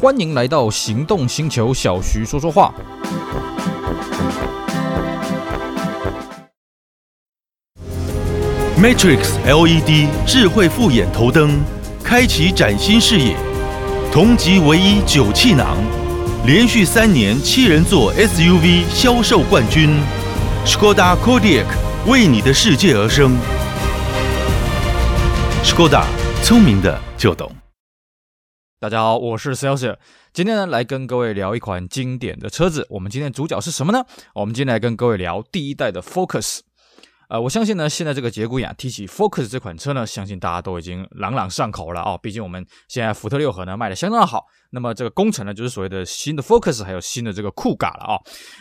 欢迎来到行动星球，小徐说说话。Matrix LED 智慧复眼头灯，开启崭新视野。同级唯一九气囊，连续三年七人座 SUV 销售冠军。Skoda Kodiaq 为你的世界而生。Skoda，聪明的就懂。大家好，我是 Celsius，今天呢来跟各位聊一款经典的车子。我们今天主角是什么呢？我们今天来跟各位聊第一代的 Focus。呃，我相信呢，现在这个节骨眼提起 Focus 这款车呢，相信大家都已经朗朗上口了啊、毕竟我们现在福特六合呢卖的相当好。那么这个工程呢，就是所谓的新的 Focus，还有新的这个酷嘎了啊、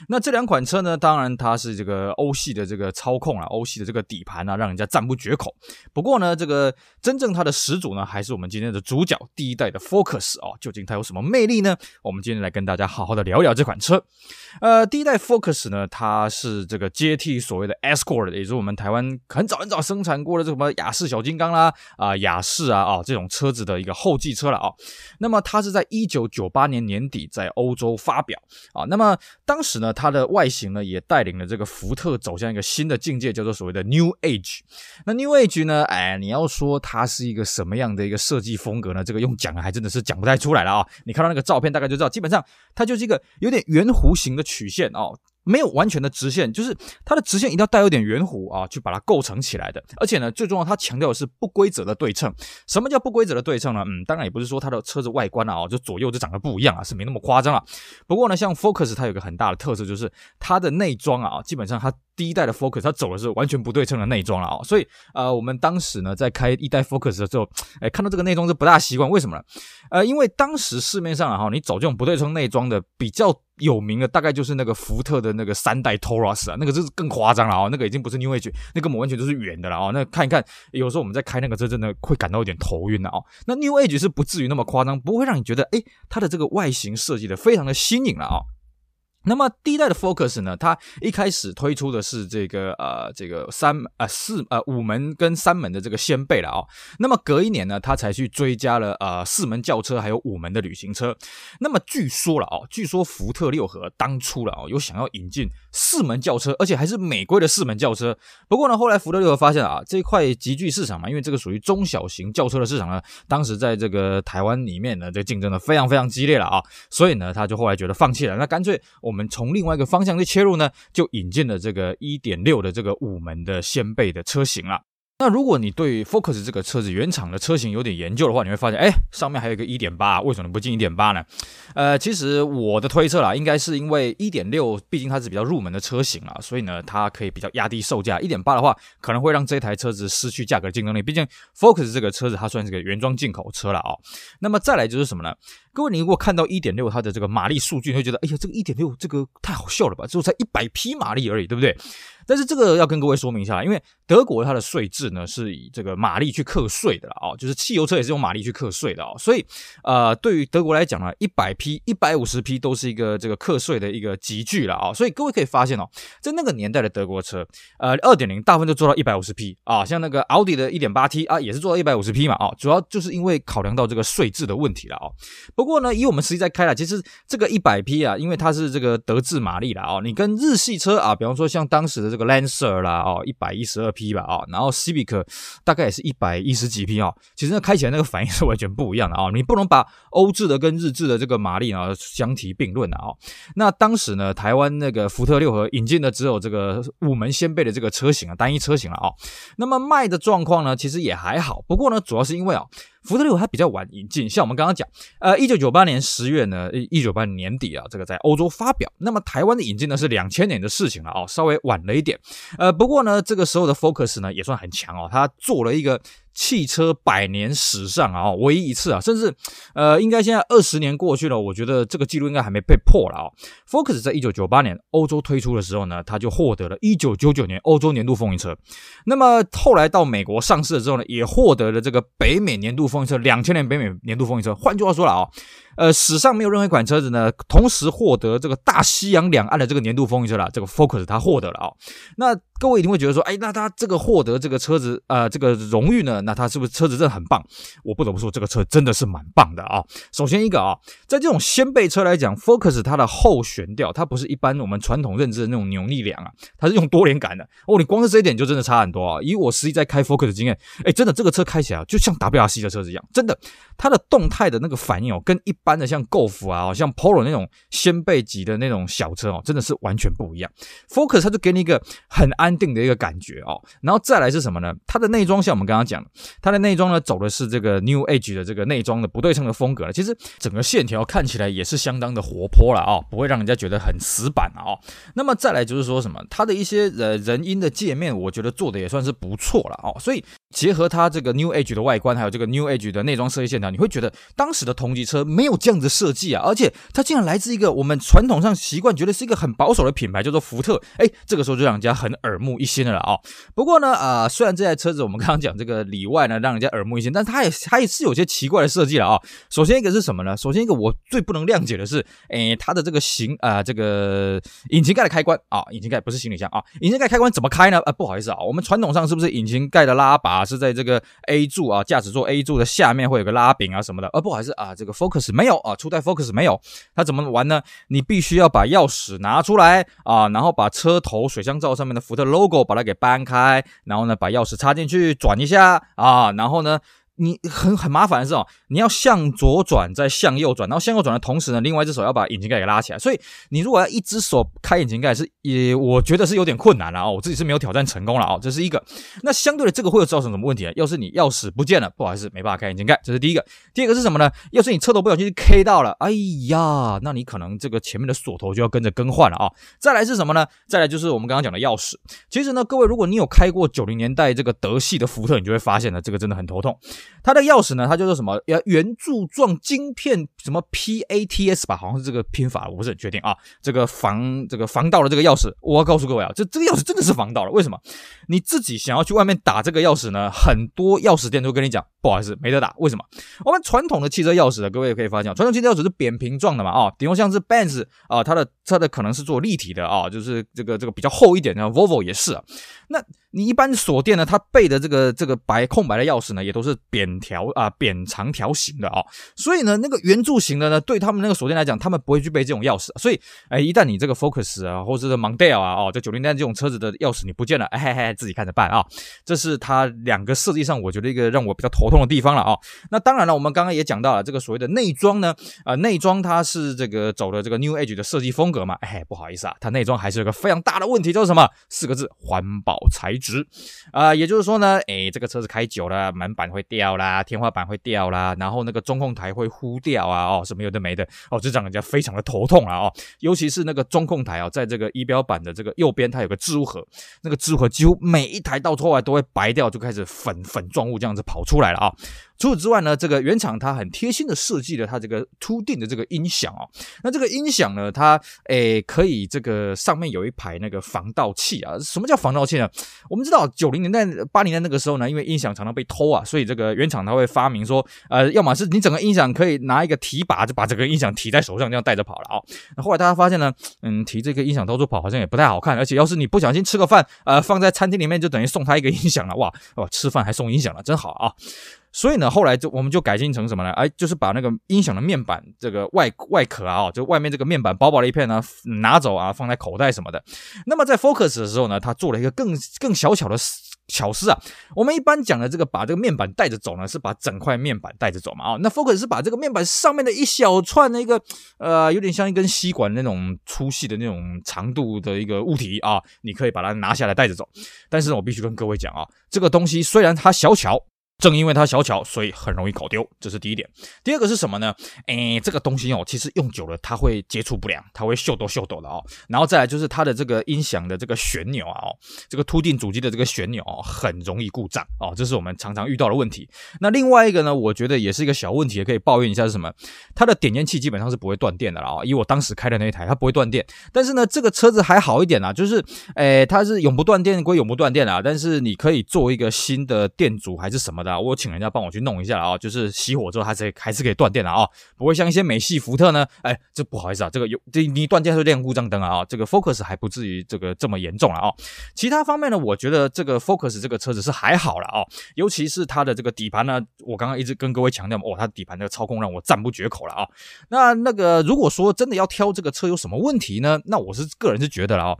那这两款车呢，当然它是这个欧系的这个操控啊，欧系的这个底盘啊，让人家赞不绝口。不过呢，这个真正它的始祖呢，还是我们今天的主角，第一代的 Focus 哦。究竟它有什么魅力呢？我们今天来跟大家好好的聊聊这款车。呃，第一代 Focus 呢，它是这个接替所谓的 Escort，也就是我们台湾很早很早生产过的这什么雅士小金刚啦，啊、雅士啊啊、这种车子的一个后继车了啊、那么它是在一九九八年年底在欧洲发表啊，那么当时呢，它的外形呢也带领了这个福特走向一个新的境界，叫做所谓的 New Age。那 New Age 呢，哎，你要说它是一个什么样的一个设计风格呢？这个用讲还真的是讲不太出来了啊。你看到那个照片，大概就知道，基本上它就是一个有点圆弧形的曲线哦。没有完全的直线，就是它的直线一定要带有点圆弧啊，去把它构成起来的。而且呢，最重要，它强调的是不规则的对称。什么叫不规则的对称呢？嗯，当然也不是说它的车子外观啊，就左右就长得不一样啊，是没那么夸张啊。不过呢，像 Focus 它有个很大的特色，就是它的内装啊，基本上它第一代的 Focus 它走的是完全不对称的内装了啊。所以呃，我们当时呢在开一代 Focus 的时候，哎，看到这个内装是不大习惯。为什么呢？呃，因为当时市面上啊，哈，你走这种不对称内装的比较。有名的大概就是那个福特的那个三代 Taurus 啊，那个就是更夸张了啊，那个已经不是 New Age，那个完全就是圆的了啊。那看一看，有时候我们在开那个车，真的会感到有点头晕的啊。那 New Age 是不至于那么夸张，不会让你觉得诶，它的这个外形设计的非常的新颖了啊。那么第一代的 Focus 呢，它一开始推出的是这个呃这个三呃四呃五门跟三门的这个掀背了啊、哦。那么隔一年呢，它才去追加了呃四门轿车还有五门的旅行车。那么据说了哦，据说福特六合当初了哦有想要引进四门轿车，而且还是美规的四门轿车。不过呢，后来福特六合发现啊，这一块集聚市场嘛，因为这个属于中小型轿车的市场呢，当时在这个台湾里面呢，这竞争的非常非常激烈了啊，所以呢，他就后来觉得放弃了，那干脆我们。我们从另外一个方向去切入呢，就引进了这个一点六的这个五门的掀背的车型了。那如果你对 Focus 这个车子原厂的车型有点研究的话，你会发现，哎，上面还有一个一点八，为什么不进一点八呢？呃，其实我的推测啦，应该是因为一点六毕竟它是比较入门的车型啦，所以呢，它可以比较压低售价。一点八的话，可能会让这台车子失去价格竞争力。毕竟 Focus 这个车子它算是个原装进口车了啊、哦。那么再来就是什么呢？各位，你如果看到一点六它的这个马力数据，你会觉得，哎呀，这个一点六这个太好笑了吧？只有才一百匹马力而已，对不对？但是这个要跟各位说明一下，因为德国它的税制呢是以这个马力去课税的啊、哦，就是汽油车也是用马力去课税的啊、哦，所以呃，对于德国来讲呢，一百匹、一百五十匹都是一个这个课税的一个集聚了啊、哦，所以各位可以发现哦，在那个年代的德国车，呃，二点零大部分都做到一百五十匹啊，像那个奥迪的一点八 T 啊，也是做到一百五十匹嘛啊、哦，主要就是因为考量到这个税制的问题了啊、哦。不过呢，以我们实际在开了，其实这个一百匹啊，因为它是这个德制马力了啊、哦，你跟日系车啊，比方说像当时的这个。这个 Lancer 啦，哦，一百一十二匹吧，啊，然后 Civic 大概也是一百一十几匹啊，其实那开起来那个反应是完全不一样的啊，你不能把欧制的跟日制的这个马力啊相提并论的啊。那当时呢，台湾那个福特六合引进的只有这个五门掀背的这个车型啊，单一车型了啊。那么卖的状况呢，其实也还好，不过呢，主要是因为啊。福特六还比较晚引进，像我们刚刚讲，呃，一九九八年十月呢，一九九八年年底啊，这个在欧洲发表。那么台湾的引进呢是两千年的事情了哦，稍微晚了一点。呃，不过呢，这个时候的 Focus 呢也算很强哦，它做了一个。汽车百年史上啊，唯一一次啊，甚至呃，应该现在二十年过去了，我觉得这个记录应该还没被破了啊。Focus 在一九九八年欧洲推出的时候呢，它就获得了一九九九年欧洲年度风云车。那么后来到美国上市了之后呢，也获得了这个北美年度风云车，两千年北美年度风云车。换句话说了啊。呃，史上没有任何一款车子呢，同时获得这个大西洋两岸的这个年度风云车了。这个 Focus 它获得了啊、那各位一定会觉得说，哎，那它这个获得这个车子呃这个荣誉呢，那它是不是车子真的很棒？我不得不说，这个车真的是蛮棒的啊、首先一个啊、在这种掀背车来讲，Focus 它的后悬吊，它不是一般我们传统认知的那种扭力梁啊，它是用多连杆的。哦，你光是这一点就真的差很多啊。以我实际在开 Focus 的经验，哎，真的这个车开起来就像 WRC 的车子一样，真的，它的动态的那个反应哦，跟一般的像 Golf 啊，像 Polo 那种掀背级的那种小车哦，真的是完全不一样。Focus 它就给你一个很安定的一个感觉哦，然后再来是什么呢？它的内装像我们刚刚讲，它的内装呢走的是这个 New Age 的这个内装的不对称的风格了。其实整个线条看起来也是相当的活泼了啊，不会让人家觉得很死板啊。那么再来就是说什么，它的一些呃人因的界面，我觉得做的也算是不错了哦。所以结合它这个 New Age 的外观，还有这个 New Age 的内装设计线条，你会觉得当时的同级车没有这样子设计啊，而且它竟然来自一个我们传统上习惯觉得是一个很保守的品牌，叫做福特。哎，这个时候就让人家很耳目一新的了啊、不过呢，啊、虽然这台车子我们刚刚讲这个里外呢让人家耳目一新，但它也它也是有些奇怪的设计了啊、首先一个是什么呢？首先一个我最不能谅解的是，哎，它的这个行啊、这个引擎盖的开关啊，引擎盖不是行李箱啊，引擎盖开关怎么开呢？啊，不好意思啊，我们传统上是不是引擎盖的拉把是在这个 A 柱啊，驾驶座 A 柱的下面会有个拉柄啊什么的？啊，不好意思啊，这个 Focus 没没有啊，初代 Focus 没有，它怎么玩呢？你必须要把钥匙拿出来啊，然后把车头水箱罩上面的福特 logo 把它给搬开，然后呢，把钥匙插进去转一下啊，然后呢。你很很麻烦的是哦，你要向左转，再向右转，然后向右转的同时呢，另外一只手要把引擎盖给拉起来。所以你如果要一只手开引擎盖，是也我觉得是有点困难了啊。我自己是没有挑战成功了啊，这是一个。那相对的，这个会造成什么问题呢？要是你钥匙不见了，不好意思，没办法开引擎盖，这是第一个。第二个是什么呢？要是你车头不小心 K 到了，哎呀，那你可能这个前面的锁头就要跟着更换了啊。再来是什么呢？再来就是我们刚刚讲的钥匙。其实呢，各位，如果你有开过九零年代这个德系的福特，你就会发现呢，这个真的很头痛。它的钥匙呢，它叫做什么？要圆柱状晶片，什么 PATS 吧？好像是这个拼法，我不是很确定啊。这个防这个防盗的这个钥匙，我要告诉各位啊，这这个钥匙真的是防盗了。为什么？你自己想要去外面打这个钥匙呢？很多钥匙店都跟你讲，不好意思，没得打。为什么？我们传统的汽车钥匙呢，各位也可以发现，传统汽车钥匙是扁平状的嘛？啊，顶多像是 Benz 啊，它的它的可能是做立体的啊，就是这个这个比较厚一点的。Volvo 也是啊。那你一般锁店呢，它背的这个这个白空白的钥匙呢，也都是扁条啊扁长条形的啊、哦，所以呢，那个圆柱形的呢，对他们那个锁店来讲，他们不会具备这种钥匙。所以，哎，一旦你这个 Focus 啊，或者是 Mondeo 啊，哦，这九零代这种车子的钥匙你不见了，哎嘿嘿，自己看着办啊。这是它两个设计上，我觉得一个让我比较头痛的地方了啊、哦。那当然了，我们刚刚也讲到了这个所谓的内装呢，啊、呃，内装它是这个走的这个 New Age 的设计风格嘛，哎，不好意思啊，它内装还是有个非常大的问题，就是什么？四个字：环保材质。啊，也就是说呢，哎，这个车子开久了，门板会掉掉啦，天花板会掉啦，然后那个中控台会糊掉啊，哦，什么有的没的，哦，这让人家非常的头痛了哦，尤其是那个中控台哦，在这个仪表板的这个右边，它有个置物盒，那个置物盒几乎每一台到后来都会白掉，就开始粉粉状物这样子跑出来了啊。除此之外呢，这个原厂它很贴心的设计了它这个凸定的这个音响哦。那这个音响呢，它诶可以这个上面有一排那个防盗器啊。什么叫防盗器呢？我们知道九零年代、八零年代那个时候呢，因为音响常常被偷啊，所以这个原厂它会发明说，呃，要么是你整个音响可以拿一个提把就把整个音响提在手上这样带着跑了啊。那后来大家发现呢，嗯，提这个音响到处跑好像也不太好看，而且要是你不小心吃个饭，呃，放在餐厅里面就等于送他一个音响了，哇哇，吃饭还送音响了，真好啊。所以呢，后来就我们就改进成什么呢？哎，就是把那个音响的面板这个外外壳啊，就外面这个面板薄薄的一片呢，拿走啊，放在口袋什么的。那么在 Focus 的时候呢，它做了一个更更小巧的巧思啊。我们一般讲的这个把这个面板带着走呢，是把整块面板带着走嘛，啊，那 Focus 是把这个面板上面的一小串那个呃，有点像一根吸管那种粗细的那种长度的一个物体啊，你可以把它拿下来带着走。但是我必须跟各位讲啊，这个东西虽然它小巧。正因为它小巧，所以很容易搞丢，这是第一点。第二个是什么呢？诶，这个东西哦，其实用久了它会接触不良，它会秀逗秀逗的哦。然后再来就是它的这个音响的这个旋钮啊，哦，这个凸錠主机的这个旋钮哦，很容易故障哦，这是我们常常遇到的问题。那另外一个呢，我觉得也是一个小问题，也可以抱怨一下是什么？它的点烟器基本上是不会断电的啦。哦，以我当时开的那一台，它不会断电。但是呢，这个车子还好一点啊，就是诶，它是永不断电归永不断电啊，但是你可以做一个新的电阻还是什么的。的，我请人家帮我去弄一下啊，就是熄火之后还是还是可以断电的啊，不会像一些美系福特呢，哎，这不好意思啊，这个有这你断电是亮故障灯啊，这个 Focus 还不至于这个这么严重了啊。其他方面呢，我觉得这个 Focus 这个车子是还好了啊，尤其是它的这个底盘呢，我刚刚一直跟各位强调，哦，它底盘的操控让我赞不绝口了啊。那那个如果说真的要挑这个车有什么问题呢？那我是个人是觉得了啊，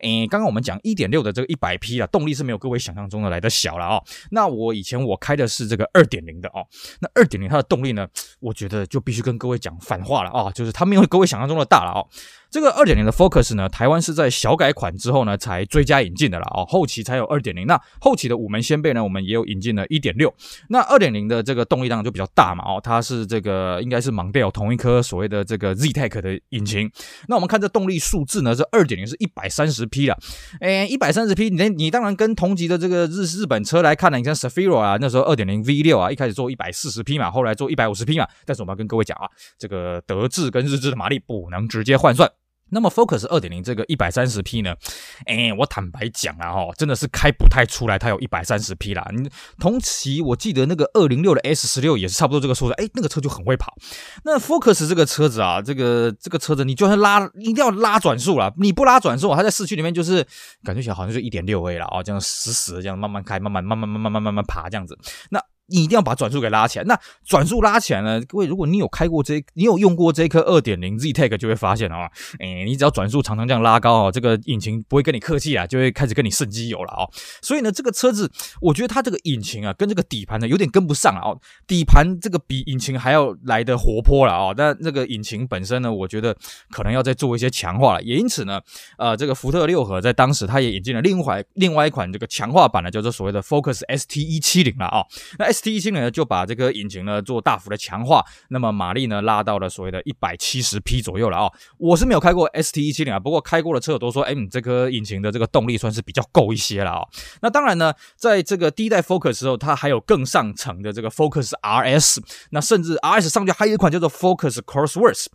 诶，刚刚我们讲一点六的这个一百匹啊，动力是没有各位想象中的来的小了啊。那我以前我开开的是这个二点零的哦，那二点零它的动力呢，我觉得就必须跟各位讲反话了啊，就是它没有各位想象中的大了哦。这个二点零的 Focus 呢，台湾是在小改款之后呢才追加引进的了哦，后期才有二点零。那后期的五门掀背呢，我们也有引进了一点六。那二点零的这个动力当然就比较大嘛哦，它是这个应该是 Mondeo 同一颗所谓的这个 ZTEC 的引擎。那我们看这动力数字呢，这二点零是一百三十匹了，诶，一百三十匹，你你当然跟同级的这个日日本车来看呢，你像 Zafira 啊，那时候二点零 V 六啊，一开始做一百四十匹嘛，后来做一百五十匹嘛。但是我们要跟各位讲啊，这个德制跟日制的马力不能直接换算。那么 Focus 二点零这个一百三十匹呢，哎，我坦白讲啊，哈，真的是开不太出来，它有一百三十匹啦。你同期我记得那个二零六的 S 十六也是差不多这个数字，哎，那个车就很会跑。那 Focus 这个车子啊，这个这个车子，你就算拉，一定要拉转速了，你不拉转速，它在市区里面就是感觉起来好像就一点六 A 了啊，这样死死的这样慢慢开，慢慢慢慢慢慢慢慢慢爬这样子。那你一定要把转速给拉起来。那转速拉起来呢？各位，如果你有开过这，你有用过这颗二点零 ZTEC，就会发现啊，哎，你只要转速常常这样拉高啊，这个引擎不会跟你客气啊，就会开始跟你渗机油了啊。所以呢，这个车子，我觉得它这个引擎啊，跟这个底盘呢有点跟不上啊。底盘这个比引擎还要来得活泼了啊。但这个引擎本身呢，我觉得可能要再做一些强化了。也因此呢，呃，这个福特六合在当时它也引进了另外另外一款这个强化版的，叫做所谓的 Focus ST 一七零了啊。那 S T 一七零呢，就把这个引擎呢做大幅的强化，那么马力呢拉到了所谓的一百七十匹左右了啊、我是没有开过 ST 一七零啊，不过开过的车友都说，哎，你这颗引擎的这个动力算是比较够一些了啊、那当然呢，在这个第一代 Focus 时候，它还有更上层的这个 Focus RS，那甚至 RS 上去还有一款叫做 Focus Crossworth。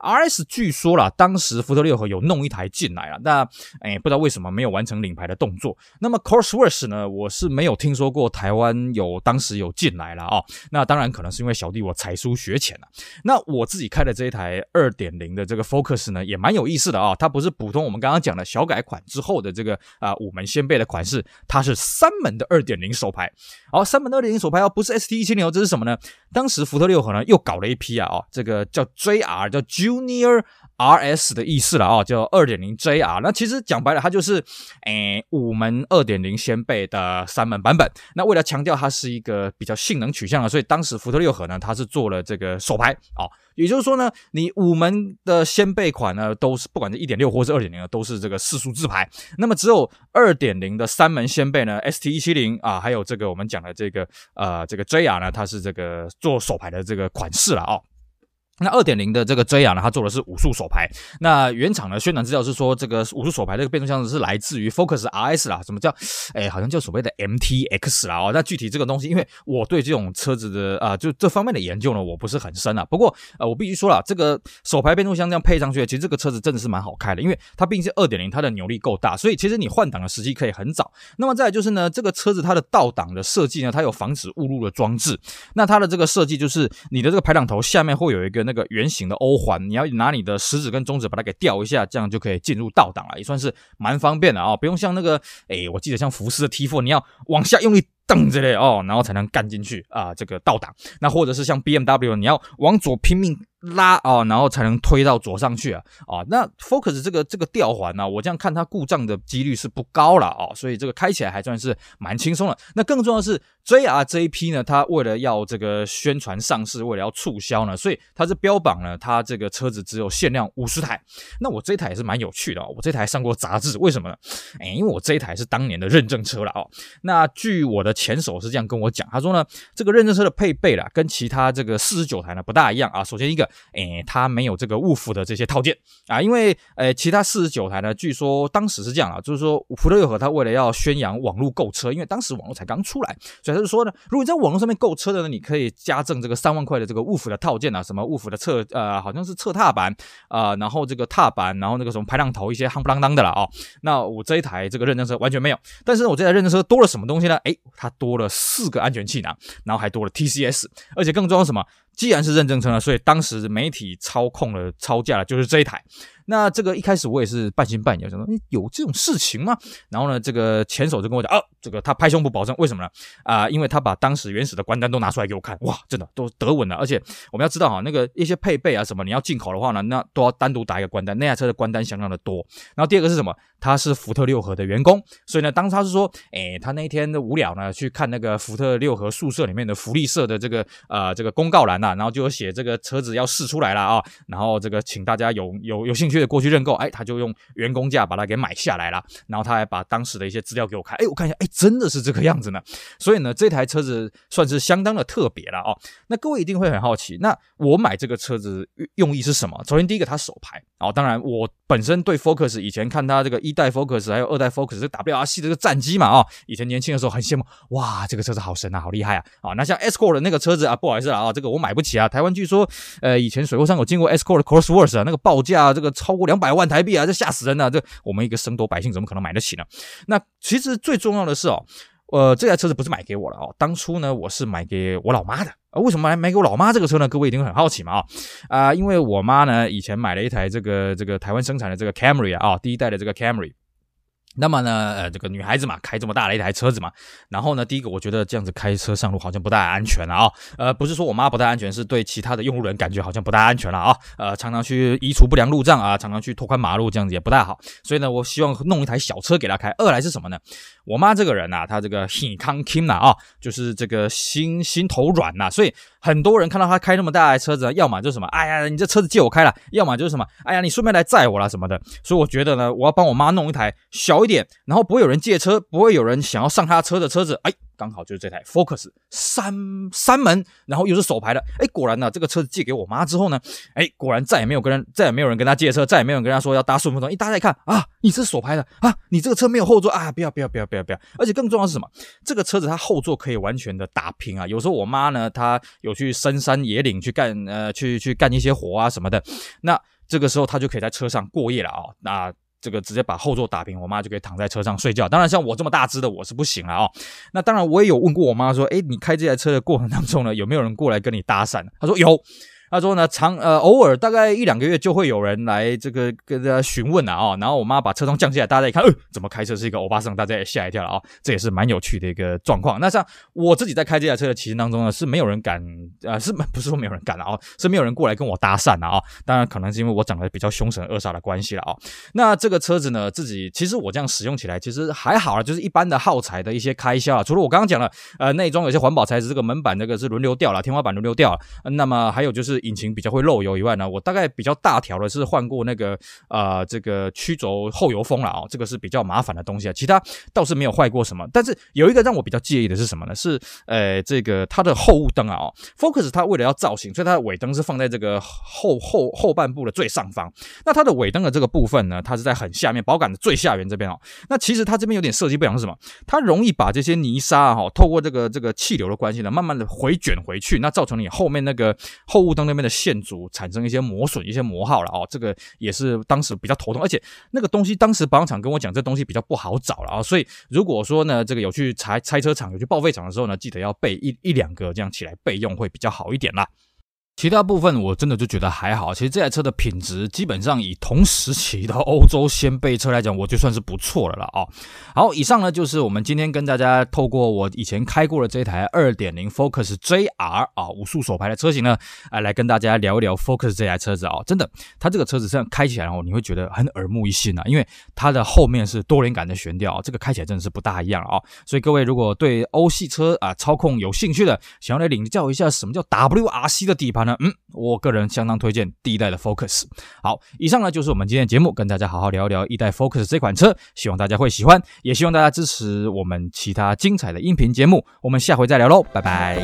RS 据说啦，当时福特六合有弄一台进来了，那哎不知道为什么没有完成领牌的动作。那么 Cosworth 呢，我是没有听说过台湾有当时有。进来了啊、那当然可能是因为小弟我才疏学浅了。那我自己开的这一台二点零的这个 Focus 呢，也蛮有意思的啊、它不是普通我们刚刚讲的小改款之后的这个啊、五门掀背的款式，它是三门的二点零手排。好，三门的二点零手排哦，不是 ST 一七零，这是什么呢？当时福特六合呢又搞了一批啊哦，这个叫 JR 叫 Junior。R S 的意思了啊，叫二点零 J R。那其实讲白了，它就是诶五门二点零掀背的三门版本。那为了强调它是一个比较性能取向的，所以当时福特六合呢，它是做了这个手排啊。也就是说呢，你五门的掀背款呢，都是不管是一点六或是二点零的，都是这个四速自排。那么只有二点零的三门掀背呢，S T 一七零啊，还有这个我们讲的这个呃这个 J R 呢，它是这个做手排的这个款式了啊。那二点零的这个 JR 呢，它做的是五速手排。那原厂的宣传资料是说，这个五速手排这个变速箱是来自于 Focus RS 啦，什么叫？哎，好像叫所谓的 MTX 啦哦。那具体这个东西，因为我对这种车子的啊、就这方面的研究呢，我不是很深啊。不过呃，我必须说了，这个手排变速箱这样配上去，其实这个车子真的是蛮好开的，因为它毕竟是二点零，它的扭力够大，所以其实你换挡的时机可以很早。那么再就是呢，这个车子它的倒档的设计呢，它有防止误入的装置。那它的这个设计就是你的这个排挡头下面会有一个。那个圆形的欧环，你要拿你的食指跟中指把它给吊一下，这样就可以进入倒档了，也算是蛮方便的啊、哦，不用像那个，哎，我记得像福斯的 T4，你要往下用力蹬之类哦，然后才能干进去啊，这个倒档。那或者是像 BMW，你要往左拼命。拉啊，然后才能推到左上去啊啊！那 Focus 这个这个吊环呢，我这样看它故障的几率是不高了啊，所以这个开起来还算是蛮轻松的。那更重要的是 JR 这一批呢，它为了要这个宣传上市，为了要促销呢，所以它是标榜呢它这个车子只有限量五十台。那我这台也是蛮有趣的哦，我这台上过杂志，为什么呢？哎，因为我这一台是当年的认证车了哦。那据我的前手是这样跟我讲，他说呢，这个认证车的配备啦，跟其他这个四十九台呢不大一样啊。首先一个。诶，它没有这个 Wolf 的这些套件啊，因为诶，其他四十九台呢，据说当时是这样啊，就是说福特和它为了要宣扬网络购车，因为当时网络才刚出来，所以他就说呢，如果你在网络上面购车的呢，你可以加赠这个三万块的这个 Wolf 的套件啊，什么 Wolf 的侧呃，好像是侧踏板啊、然后这个踏板，然后那个什么排浪头一些夯不啷当的了啊、那我这一台这个认证车完全没有，但是我这台认证车多了什么东西呢？诶，它多了四个安全气囊，然后还多了 TCS，而且更重要什么？既然是认证车了，所以当时媒体操控了超价的就是这一台。那这个一开始我也是半信半疑，想说有这种事情吗？然后呢，这个前手就跟我讲，哦，这个他拍胸脯保证，为什么呢？啊、因为他把当时原始的关单都拿出来给我看，哇，真的都德稳了。而且我们要知道哈，那个一些配备啊什么，你要进口的话呢，那都要单独打一个关单，那台车的关单相当的多。然后第二个是什么？他是福特六合的员工，所以呢，当他是说，诶，他那一天的无聊呢，去看那个福特六合宿舍里面的福利社的这个呃这个公告栏呐、然后就有写这个车子要试出来了啊，然后这个请大家有有有兴趣的过去认购，哎。他就用员工价把它给买下来了，然后他还把当时的一些资料给我看，哎，我看一下，哎，真的是这个样子呢。所以呢，这台车子算是相当的特别了哦。那各位一定会很好奇，那我买这个车子用意是什么？首先第一个，它手排哦，当然我本身对 Focus 以前看它这个一代 Focus 还有二代 Focus 这 WRC 这个战机嘛啊、哦，以前年轻的时候很羡慕，哇，这个车子好神啊，好厉害啊啊、哦！那像 Escort 的那个车子啊，不好意思啊，这个我买不起啊。台湾据说，呃，以前水货商有经过 Escort 的 Crossworth 啊，那个报价这个超过两百万台币。啊，这吓死人了！这我们一个生多百姓怎么可能买得起呢？那其实最重要的是哦，呃，这台车子不是买给我的哦，当初呢我是买给我老妈的。啊，为什么买买给我老妈这个车呢？各位一定很好奇嘛啊啊、因为我妈呢以前买了一台这个这个台湾生产的这个 Camry 啊，第一代的这个 Camry。那么呢，呃，这个女孩子嘛，开这么大的一台车子嘛，然后呢，第一个我觉得这样子开车上路好像不太安全了啊，呃，不是说我妈不太安全，是对其他的用路人感觉好像不太安全了啊，呃，常常去移除不良路障啊，常常去拓宽马路，这样子也不太好，所以呢，我希望弄一台小车给她开。二来是什么呢？我妈这个人呐、啊，她这个很康 king 呐啊，就是这个心心头软呐、所以很多人看到他开那么大台车子，要么就是什么，哎呀，你这车子借我开了，要么就是什么，哎呀，你顺便来载我啦什么的，所以我觉得呢，我要帮我妈弄一台小一点，然后不会有人借车，不会有人想要上他车的车子，哎。刚好就是这台 Focus 三三门，然后又是手排的，哎，果然呢，这个车子借给我妈之后呢，哎，果然再也没有跟人，再也没有人跟他借车，再也没有人跟他说要搭顺风车。一大家一看啊，你这是手排的啊，你这个车没有后座啊，不要不要不要不要不要！而且更重要是什么？这个车子它后座可以完全的打平啊。有时候我妈呢，她有去深山野岭去干呃，去去干一些活啊什么的，那这个时候他就可以在车上过夜了啊、那这个直接把后座打平，我妈就可以躺在车上睡觉。当然，像我这么大只的，我是不行了啊、那当然，我也有问过我妈说，诶，你开这台车的过程当中呢，有没有人过来跟你搭讪？她说有。他说呢，常呃偶尔大概一两个月就会有人来这个跟大家询问啊，哦，然后我妈把车窗降下来，大家一看，呃，怎么开车是一个欧巴桑，大家也吓一跳了啊、哦，这也是蛮有趣的一个状况。那像我自己在开这台车的骑行当中呢，是没有人敢，呃，是不是说没有人敢了啊、哦？是没有人过来跟我搭讪了啊、哦。当然可能是因为我长得比较凶神恶煞的关系了啊、哦。那这个车子呢，自己其实我这样使用起来其实还好啊，就是一般的耗材的一些开销啊，除了我刚刚讲了，呃，内装有些环保材质，这个门板这个是轮流掉了，天花板轮流掉了，那么还有就是引擎比较会漏。油以外呢，我大概比较大条的是换过那个呃这个曲轴后油封了啊、哦，这个是比较麻烦的东西啊，其他倒是没有坏过什么。但是有一个让我比较介意的是什么呢？是呃这个它的后雾灯啊哦，Focus 它为了要造型，所以它的尾灯是放在这个后后后半部的最上方。那它的尾灯的这个部分呢，它是在很下面，保杆的最下缘这边哦。那其实它这边有点设计不良是什么？它容易把这些泥沙啊哈、哦，透过这个这个气流的关系呢，慢慢的回卷回去，那造成你后面那个后雾灯那边的线组。产生一些磨损、一些磨耗了哦，这个也是当时比较头痛，而且那个东西当时保养厂跟我讲，这东西比较不好找了啊，所以如果说呢，这个有去拆拆车厂、有去报废厂的时候呢，记得要备一一两个这样起来备用会比较好一点啦。其他部分我真的就觉得还好，其实这台车的品质基本上以同时期的欧洲掀背车来讲，我就算是不错了了啊。好，以上呢就是我们今天跟大家透过我以前开过的这台2.0 Focus JR 啊五速手排的车型呢，啊来跟大家聊一聊 Focus 这台车子啊。真的，它这个车子这样开起来哦，你会觉得很耳目一新啊，因为它的后面是多连杆的悬吊，这个开起来真的是不大一样啊。所以各位如果对欧系车啊操控有兴趣的，想要来领教一下什么叫 WRC 的底盘。嗯，我个人相当推荐第一代的 Focus。好，以上呢就是我们今天的节目，跟大家好好聊一聊一代 Focus 这款车，希望大家会喜欢，也希望大家支持我们其他精彩的音频节目。我们下回再聊喽，拜拜。